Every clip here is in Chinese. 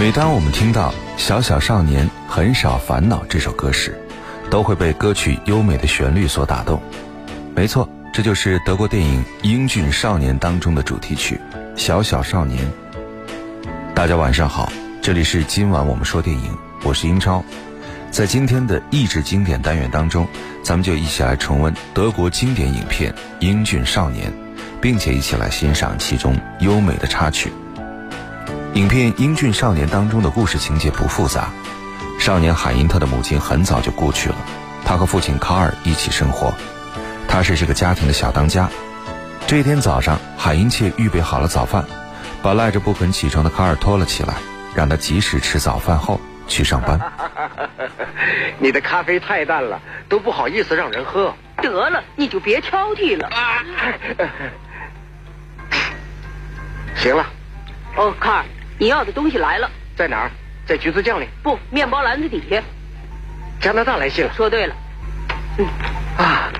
每当我们听到《小小少年很少烦恼》这首歌时，都会被歌曲优美的旋律所打动。没错，这就是德国电影《英俊少年》当中的主题曲《小小少年》。大家晚上好，这里是今晚我们说电影，我是英超。在今天的益智经典单元当中，咱们就一起来重温德国经典影片《英俊少年》，并且一起来欣赏其中优美的插曲。影片《英俊少年》当中的故事情节不复杂，少年海因特的母亲很早就故去了，他和父亲卡尔一起生活，他是这个家庭的小当家。这一天早上，海因切预备好了早饭，把赖着不肯起床的卡尔拖了起来，让他及时吃早饭后去上班。你的咖啡太淡了，都不好意思让人喝。得了，你就别挑剔了。行了，哦，卡尔，你要的东西来了，在哪儿？在橘子酱里。不，面包篮子底下。加拿大来信了。说对了，嗯啊，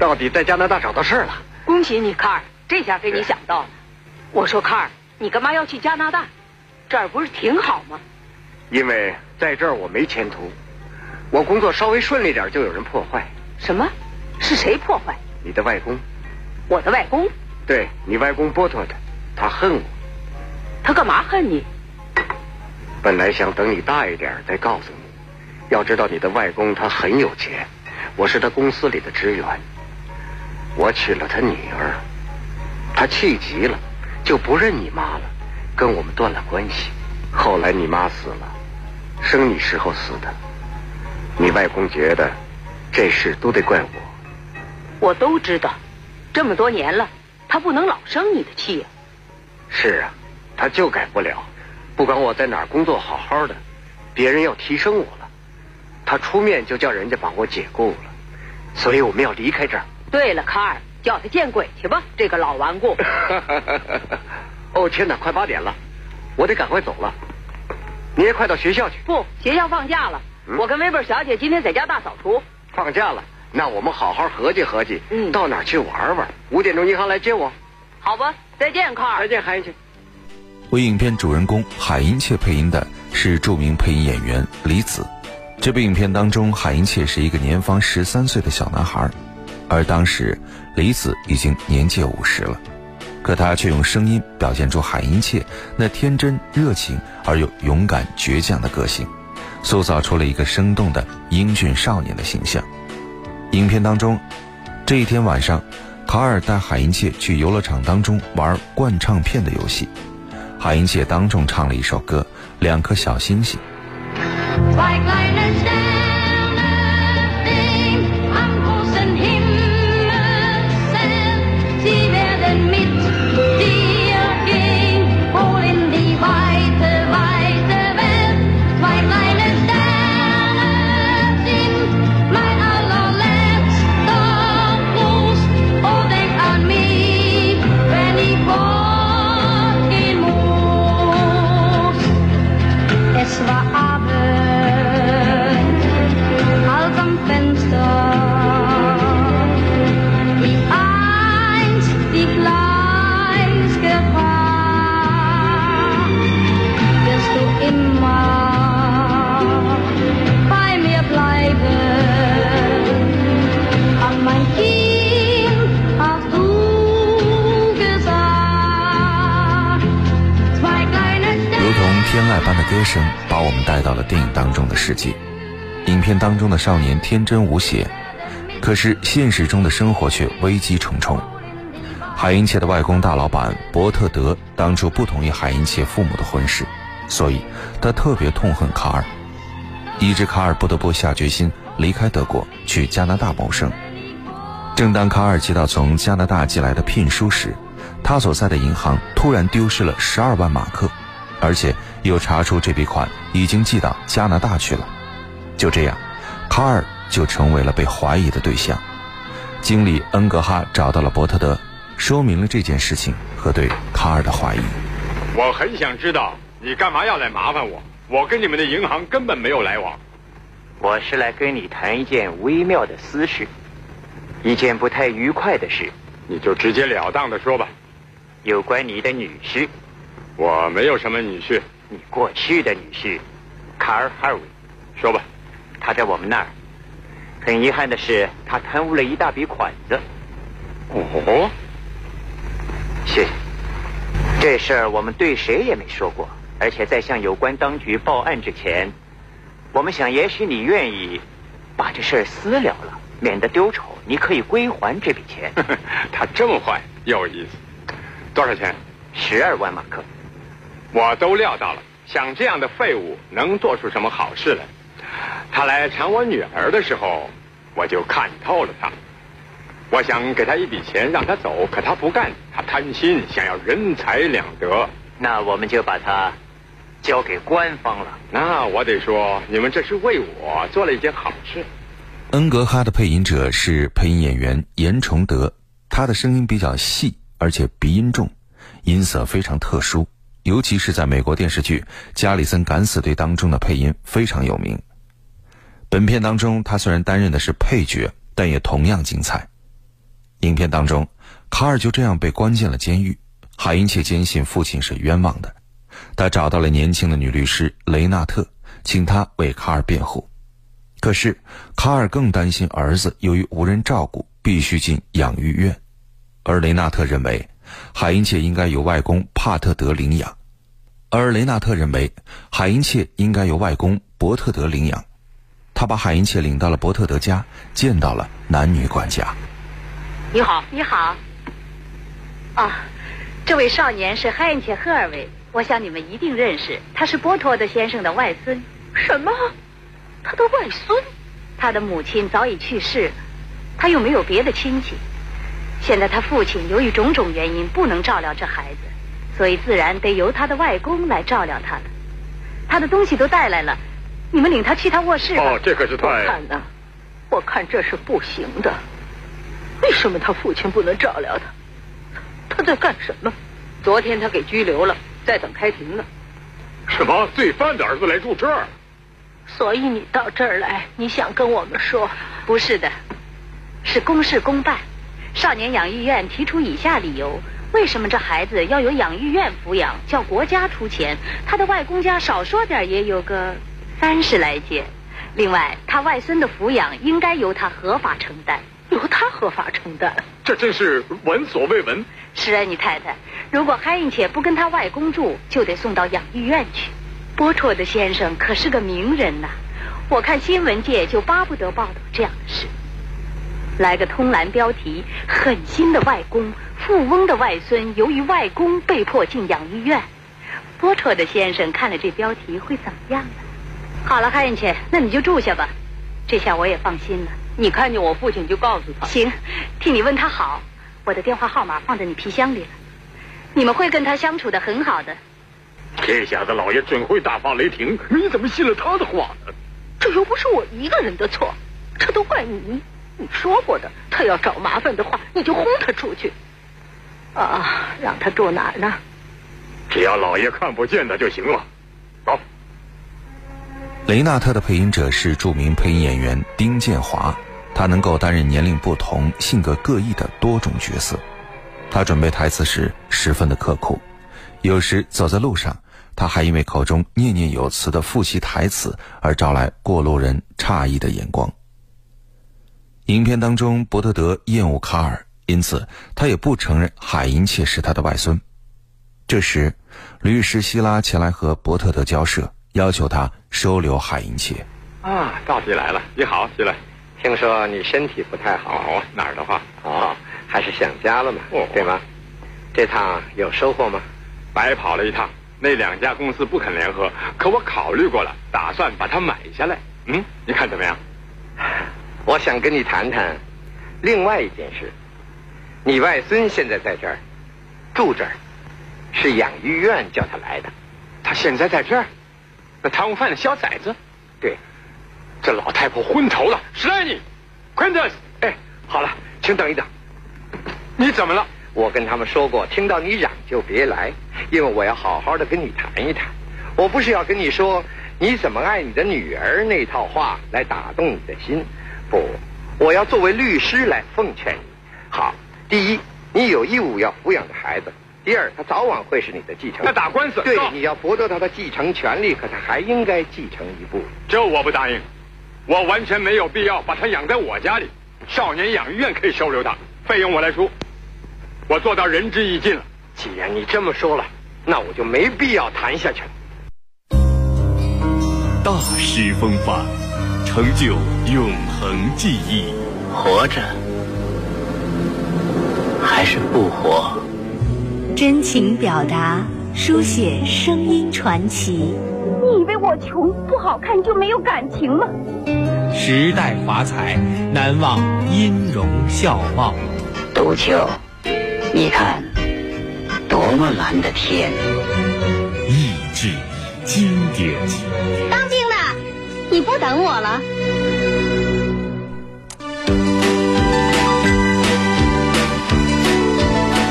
到底在加拿大找到事儿了。恭喜你，卡尔，这下给你想到了。我说，卡尔，你干嘛要去加拿大？这儿不是挺好吗？因为在这儿我没前途，我工作稍微顺利点就有人破坏。什么？是谁破坏？你的外公，我的外公？对你外公波特的，他恨我。他干嘛恨你？本来想等你大一点再告诉你。要知道你的外公他很有钱，我是他公司里的职员。我娶了他女儿，他气急了，就不认你妈了，跟我们断了关系。后来你妈死了，生你时候死的。你外公觉得这事都得怪我。我都知道，这么多年了，他不能老生你的气呀。是啊，他就改不了。不管我在哪儿工作好好的，别人要提升我了，他出面就叫人家把我解雇了。所以我们要离开这儿。对了，卡尔，叫他见鬼去吧，这个老顽固。哦天哪，快八点了，我得赶快走了。你也快到学校去。不，学校放假了。嗯我跟威贝尔小姐今天在家大扫除。放假了，那我们好好合计合计，嗯到哪儿去玩玩？五点钟银行来接我。好吧，再见，卡尔。再见，海去。为影片主人公海因切配音的是著名配音演员李子。这部影片当中，海因切是一个年方十三岁的小男孩，而当时李子已经年届五十了，可他却用声音表现出海因切那天真、热情而又勇敢、倔强的个性，塑造出了一个生动的英俊少年的形象。影片当中，这一天晚上，卡尔带海因切去游乐场当中玩灌唱片的游戏。海英姐当众唱了一首歌《两颗小星星》。声，把我们带到了电影当中的世界。影片当中的少年天真无邪，可是现实中的生活却危机重重。海因切的外公大老板伯特德当初不同意海因切父母的婚事，所以他特别痛恨卡尔，以致卡尔不得不下决心离开德国去加拿大谋生。正当卡尔接到从加拿大寄来的聘书时，他所在的银行突然丢失了十二万马克，而且又查出这笔款已经寄到加拿大去了。就这样，卡尔就成为了被怀疑的对象。经理恩格哈找到了伯特德，说明了这件事情和对卡尔的怀疑。我很想知道你干嘛要来麻烦我？我跟你们的银行根本没有来往。我是来跟你谈一件微妙的私事，一件不太愉快的事，你就直截了当的说吧。有关你的女婿。我没有什么女婿，你过去的女婿，卡尔·哈维，说吧。他在我们那儿。很遗憾的是，他贪污了一大笔款子。哦，谢谢。这事儿我们对谁也没说过，而且在向有关当局报案之前，我们想，也许你愿意把这事儿私了了，免得丢丑，你可以归还这笔钱。他这么坏，有意思。多少钱？十二万马克。我都料到了，像这样的废物能做出什么好事来？他来缠我女儿的时候，我就看透了他。我想给他一笔钱让他走，可他不干，他贪心，想要人财两得。那我们就把他交给官方了。那我得说，你们这是为我做了一件好事。恩格哈的配音者是配音演员严崇德，他的声音比较细，而且鼻音重，音色非常特殊，尤其是在美国电视剧《加里森敢死队》当中的配音非常有名。本片当中，他虽然担任的是配角，但也同样精彩。影片当中，卡尔就这样被关进了监狱。海因切坚信父亲是冤枉的，他找到了年轻的女律师雷纳特，请她为卡尔辩护。可是，卡尔更担心儿子由于无人照顾，必须进养育院，而雷纳特认为海因切应该由外公帕特德领养，而雷纳特认为海因切应该由外公伯特德领养。他把海因切领到了伯特德家，见到了男女管家。你好，你好。啊，这位少年是海因切·赫尔维，我想你们一定认识，他是波托德先生的外孙。什么？他的外孙？他的母亲早已去世，他又没有别的亲戚。现在他父亲由于种种原因不能照料这孩子，所以自然得由他的外公来照料他了。他的东西都带来了，你们领他去他卧室吧。哦，这可是太……我看呢，我看这是不行的。为什么他父亲不能照料他？他在干什么？昨天他给拘留了，在等开庭呢。什么？罪犯的儿子来住这儿？所以你到这儿来，你想跟我们说？不是的，是公事公办。少年养育院提出以下理由：为什么这孩子要由养育院抚养，叫国家出钱？他的外公家少说点也有个三十来件。另外，他外孙的抚养应该由他合法承担。由他合法承担，这真是闻所未闻。是啊，你太太，如果海因切不跟他外公住，就得送到养育院去。波绰的先生可是个名人呐，我看新闻界就巴不得报道这样的事。来个通栏标题：狠心的外公，富翁的外孙，由于外公被迫进养育院。波绰的先生看了这标题会怎么样呢？好了，海因切，那你就住下吧，这下我也放心了。你看见我父亲就告诉他。行，替你问他好。我的电话号码放在你皮箱里了。你们会跟他相处的很好的。这下子老爷准会大发雷霆。你怎么信了他的话呢？这又不是我一个人的错，这都怪你。你说过的，他要找麻烦的话，你就轰他出去。啊，让他住哪儿呢？只要老爷看不见他就行了。走。雷纳特的配音者是著名配音演员丁建华，他能够担任年龄不同、性格各异的多种角色。他准备台词时十分的刻苦，有时走在路上，他还因为口中念念有词的复习台词而招来过路人诧异的眼光。影片当中，伯特德厌恶卡尔，因此他也不承认海因切是他的外孙。这时，律师希拉前来和伯特德交涉。要求他收留海因切。啊，到底来了！你好，进来。听说你身体不太好，哦、哪儿的话？哦，还是想家了嘛？哦，对吗？这趟有收获吗？白跑了一趟，那两家公司不肯联合，可我考虑过了，打算把它买下来。嗯，你看怎么样？我想跟你谈谈另外一件事。你外孙现在在这儿住这儿，是养育院叫他来的。他现在在这儿？那贪污犯的小崽子，对，这老太婆昏头了。史莱尼，Quintus，哎，好了，请等一等。你怎么了？我跟他们说过，听到你嚷就别来，因为我要好好的跟你谈一谈。我不是要跟你说你怎么爱你的女儿那套话来打动你的心，不，我要作为律师来奉劝你。好，第一，你有义务要抚养的孩子，第二，他早晚会是你的继承那。打官司对，你要剥夺他的继承权利，可他还应该继承一部。这我不答应，我完全没有必要把他养在我家里。少年养育院可以收留他，费用我来出。我做到仁至义尽了。既然你这么说了，那我就没必要谈下去了。大师风范，成就永恒记忆。活着还是不活？真情表达，书写声音传奇。你以为我穷不好看就没有感情吗？时代华彩，难忘音容笑貌。杜秋，你看，多么蓝的天！意志经典。你不等我了？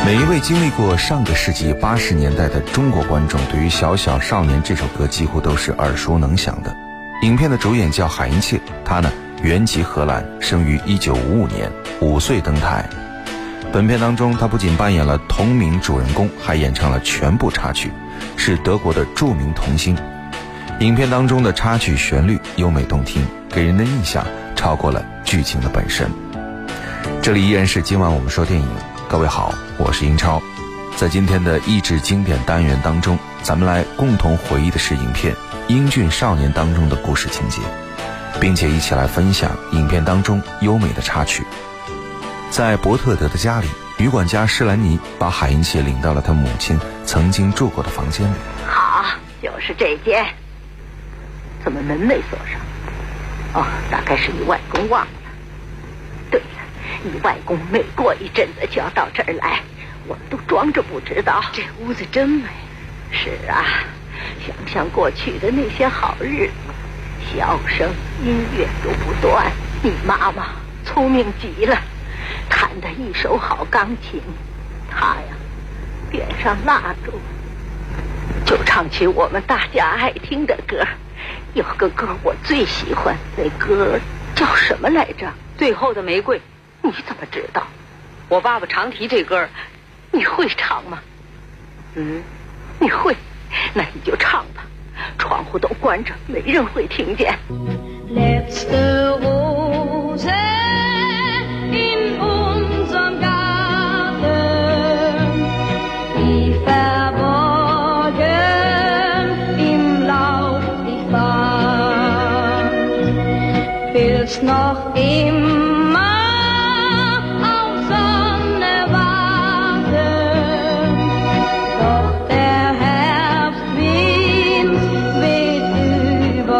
每一位经历过上个世纪八十年代的中国观众，对于《小小少年》这首歌几乎都是耳熟能详的。影片的主演叫海因切，他呢原籍荷兰，生于一九五五年，五岁登台。本片当中，他不仅扮演了同名主人公，还演唱了全部插曲，是德国的著名童星。影片当中的插曲旋律优美动听，给人的印象超过了剧情的本身。这里依然是今晚我们说电影，各位好，我是英超。在今天的益智经典单元当中，咱们来共同回忆的是影片《英俊少年》当中的故事情节，并且一起来分享影片当中优美的插曲。在伯特德的家里，女管家施兰妮把海因切领到了他母亲曾经住过的房间里。好，就是这间。怎么门没锁上？哦，大概是你外公忘了。对了，你外公每过一阵子就要到这儿来，我们都装着不知道。这屋子真美。是啊，想想过去的那些好日子，笑声、音乐都不断。你妈妈聪明极了，弹得一手好钢琴。她呀，点上蜡烛，就唱起我们大家爱听的歌。有个歌我最喜欢，那歌叫什么来着？最后的玫瑰，你怎么知道？我爸爸常提这歌。你会唱吗？嗯，你会，那你就唱吧。窗户都关着，没人会听见。let's go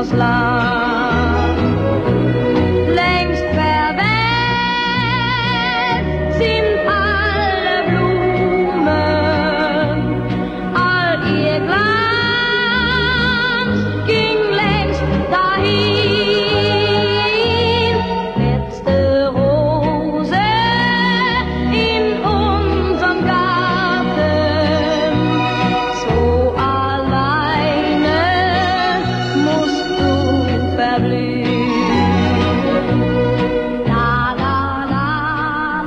lost love.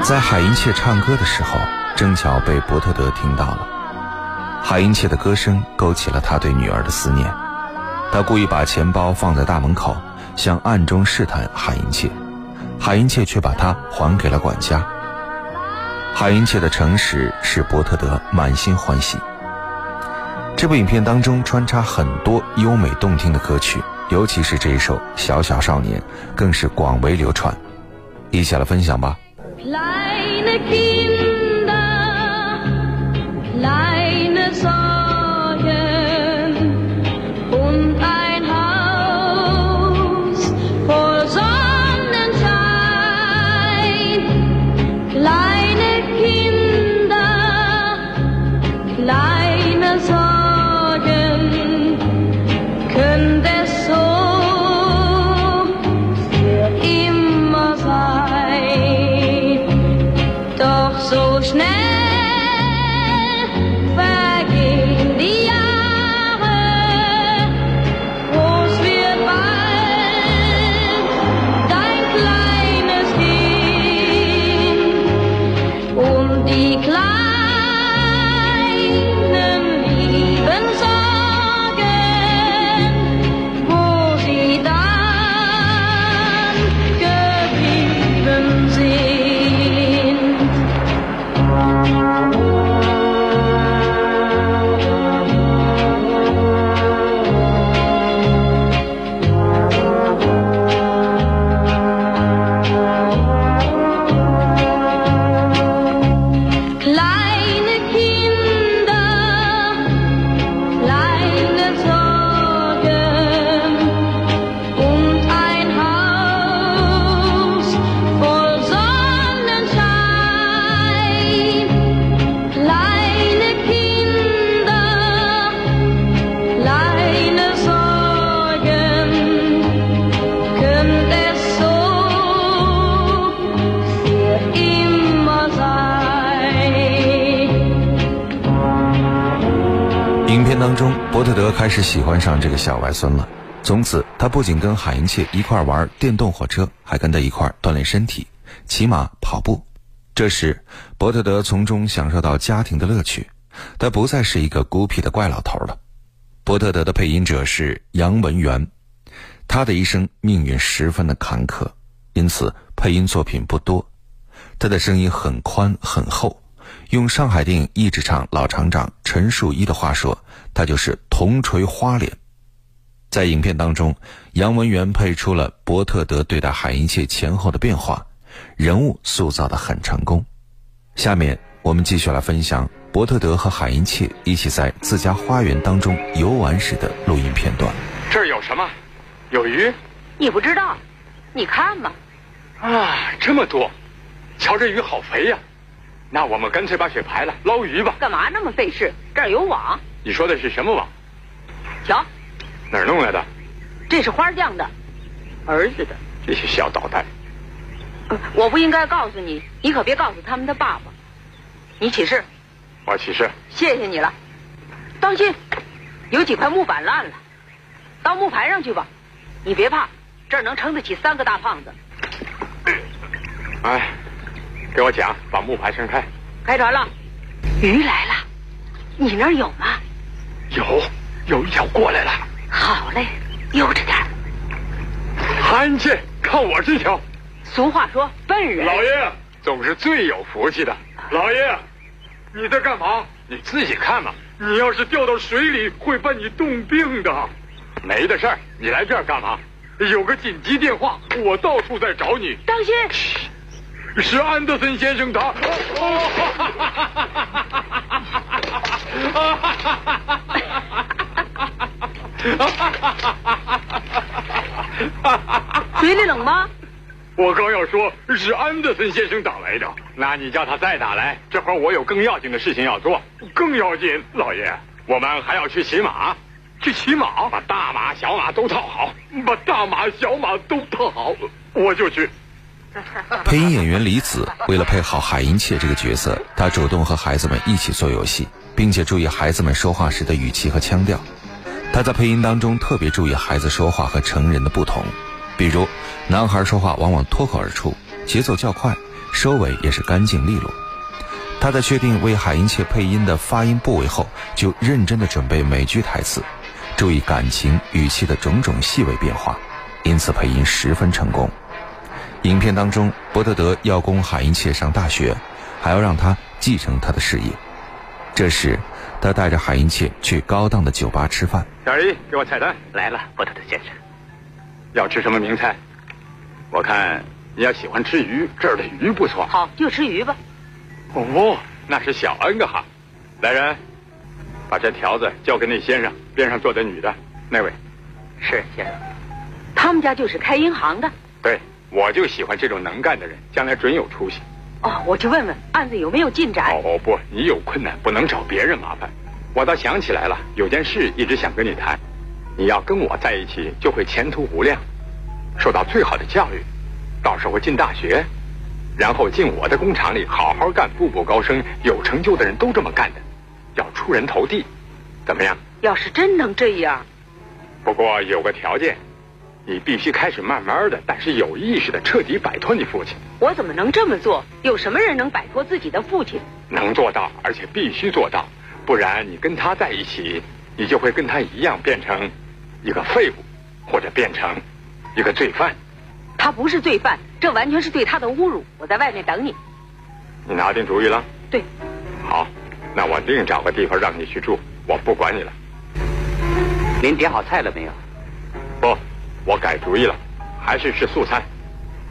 在海因切唱歌的时候，正巧被伯特德听到了。海因切的歌声勾起了他对女儿的思念，他故意把钱包放在大门口，想暗中试探海因切，海因切却把它还给了管家。海因切的诚实使伯特德满心欢喜。这部影片当中穿插很多优美动听的歌曲，尤其是这一首《小小少年》，更是广为流传。一起来分享吧。Kleine Kinder, 当中伯特德开始喜欢上这个小外孙了。从此，他不仅跟海因切一块玩电动火车，还跟他一块锻炼身体，骑马、跑步。这时，伯特德从中享受到家庭的乐趣，他不再是一个孤僻的怪老头了。伯特德的配音者是杨文元，他的一生命运十分的坎坷，因此配音作品不多。他的声音很宽很厚，用上海电影译制厂老厂长陈树一的话说，他就是铜锤花脸。在影片当中，杨文元配出了伯特德对待海因切前后的变化，人物塑造的很成功。下面我们继续来分享伯特德和海因切一起在自家花园当中游玩时的录音片段。这儿有什么？有鱼你不知道？你看嘛，啊，这么多！瞧这鱼好肥呀！那我们干脆把水排了，捞鱼吧。干嘛那么费事？这儿有网，你说的是什么网？瞧，哪儿弄来的？这是花匠的，儿子的。这些小捣蛋！呃我不应该告诉你，你可别告诉他们的爸爸。你起誓，我起誓，谢谢你了。当心，有几块木板烂了，到木牌上去吧。你别怕，这儿能撑得起三个大胖子。哎，给我讲，把木牌撑开。开船了，鱼来了，你那儿有吗？有，有一条过来了。好嘞，悠着点儿。韩切，看我这条。俗话说，笨人。老爷总是最有福气的。老爷，你在干嘛？你自己看嘛。你要是掉到水里，会把你冻病的。没的事儿，你来这儿干嘛？有个紧急电话，我到处在找你。当心！是安德森先生他。嘴里冷吗？我刚要说是安德森先生打来的，那你叫他再打来。这会儿我有更要紧的事情要做，更要紧，老爷，我们还要去骑马，去骑马，把大马、小马都套好，把大马、小马都套好，我就去。配音演员李子为了配好海英切这个角色，他主动和孩子们一起做游戏，并且注意孩子们说话时的语气和腔调。他在配音当中特别注意孩子说话和成人的不同，比如男孩说话往往脱口而出，节奏较快，收尾也是干净利落。他在确定为海因切配音的发音部位后，就认真的准备每句台词，注意感情语气的种种细微变化，因此配音十分成功。影片当中，伯特德要供海因切上大学，还要让他继承他的事业。这时，他带着海因切去高档的酒吧吃饭。小李，给我菜单。来了，波特特先生。要吃什么名菜？我看你要喜欢吃鱼，这儿的鱼不错。好，就吃鱼吧。哦，那是小恩格哈。来人，把这条子交给那先生，边上坐的女的，那位。是先生。他们家就是开银行的。对，我就喜欢这种能干的人，将来准有出息。哦，我去问问案子有没有进展。哦哦不，你有困难不能找别人麻烦。我倒想起来了，有件事一直想跟你谈。你要跟我在一起，就会前途无量，受到最好的教育，到时候进大学，然后进我的工厂里好好干，步步高升。有成就的人都这么干的，要出人头地，怎么样？要是真能这样，不过有个条件，你必须开始慢慢的，但是有意识的彻底摆脱你父亲。我怎么能这么做？有什么人能摆脱自己的父亲？能做到，而且必须做到，不然你跟他在一起，你就会跟他一样变成一个废物，或者变成一个罪犯。他不是罪犯，这完全是对他的侮辱。我在外面等你。你拿定主意了？对，好，那我另找个地方让你去住，我不管你了。您点好菜了没有？我改主意了，还是吃素餐。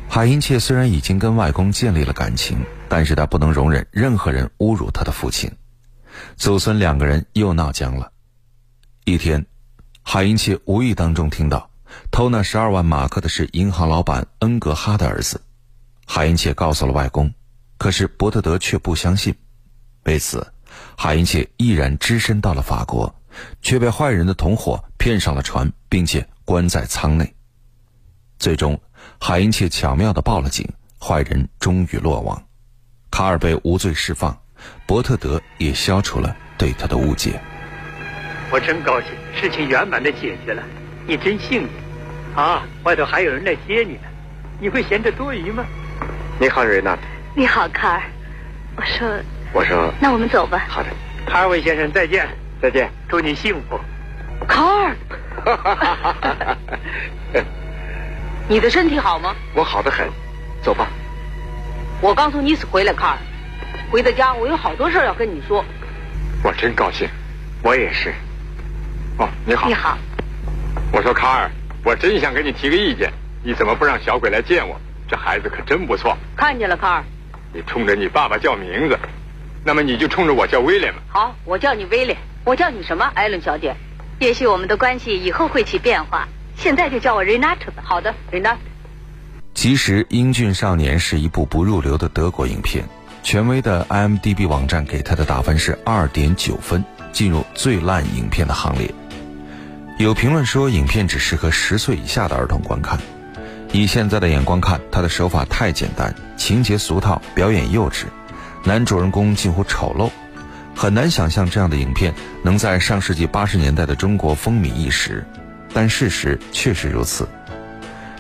海因切虽然已经跟外公建立了感情，但是他不能容忍任何人侮辱他的父亲。祖孙两个人又闹僵了。一天，海因切无意当中听到偷那十二万马克的是银行老板恩格哈的儿子。海因切告诉了外公，可是伯特德却不相信。为此，海因切毅然只身到了法国，却被坏人的同伙骗上了船，并且关在舱内。最终，海因切巧妙地报了警，坏人终于落网，卡尔被无罪释放，伯特德也消除了对他的误解。我真高兴，事情圆满的解决了，你真幸运。啊，外头还有人来接你呢，你会嫌这多余吗？你好，瑞娜。你好，卡尔。我说，我说，那我们走吧。好的，卡尔韦先生，再见，再见，祝你幸福。卡尔，你的身体好吗？我好的很，走吧。我刚从尼斯回来，卡尔。回到家，我有好多事要跟你说。我真高兴，我也是。哦，你好。你好。我说卡尔，我真想给你提个意见，你怎么不让小鬼来见我？这孩子可真不错。看见了，卡尔。你冲着你爸爸叫名字，那么你就冲着我叫威廉吧。好，我叫你威廉。我叫你什么，艾伦小姐？也许我们的关系以后会起变化，现在就叫我 Renata 吧。好的，Renata。其实，《英俊少年》是一部不入流的德国影片，权威的 IMDB 网站给他的打分是二点九分，进入最烂影片的行列。有评论说，影片只适合十岁以下的儿童观看。以现在的眼光看，他的手法太简单，情节俗套，表演幼稚，男主人公近乎丑陋，很难想象这样的影片能在上世纪八十年代的中国风靡一时。但事实确实如此，《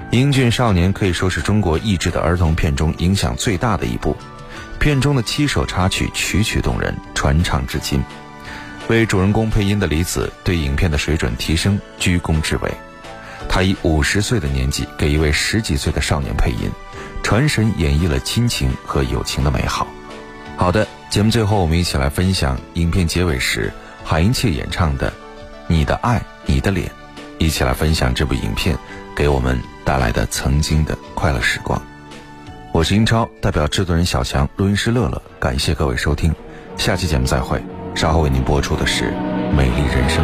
英俊少年》可以说是中国译制的儿童片中影响最大的一部。片中的七首插曲曲曲动人，传唱至今。为主人公配音的李子对影片的水准提升居功至伟。他以五十岁的年纪给一位十几岁的少年配音，传神演绎了亲情和友情的美好。好的，节目最后我们一起来分享影片结尾时海英切演唱的《你的爱你的脸》，一起来分享这部影片给我们带来的曾经的快乐时光。我是英超，代表制作人小强、录音师乐乐，感谢各位收听，下期节目再会。稍后为您播出的是《美丽人生》。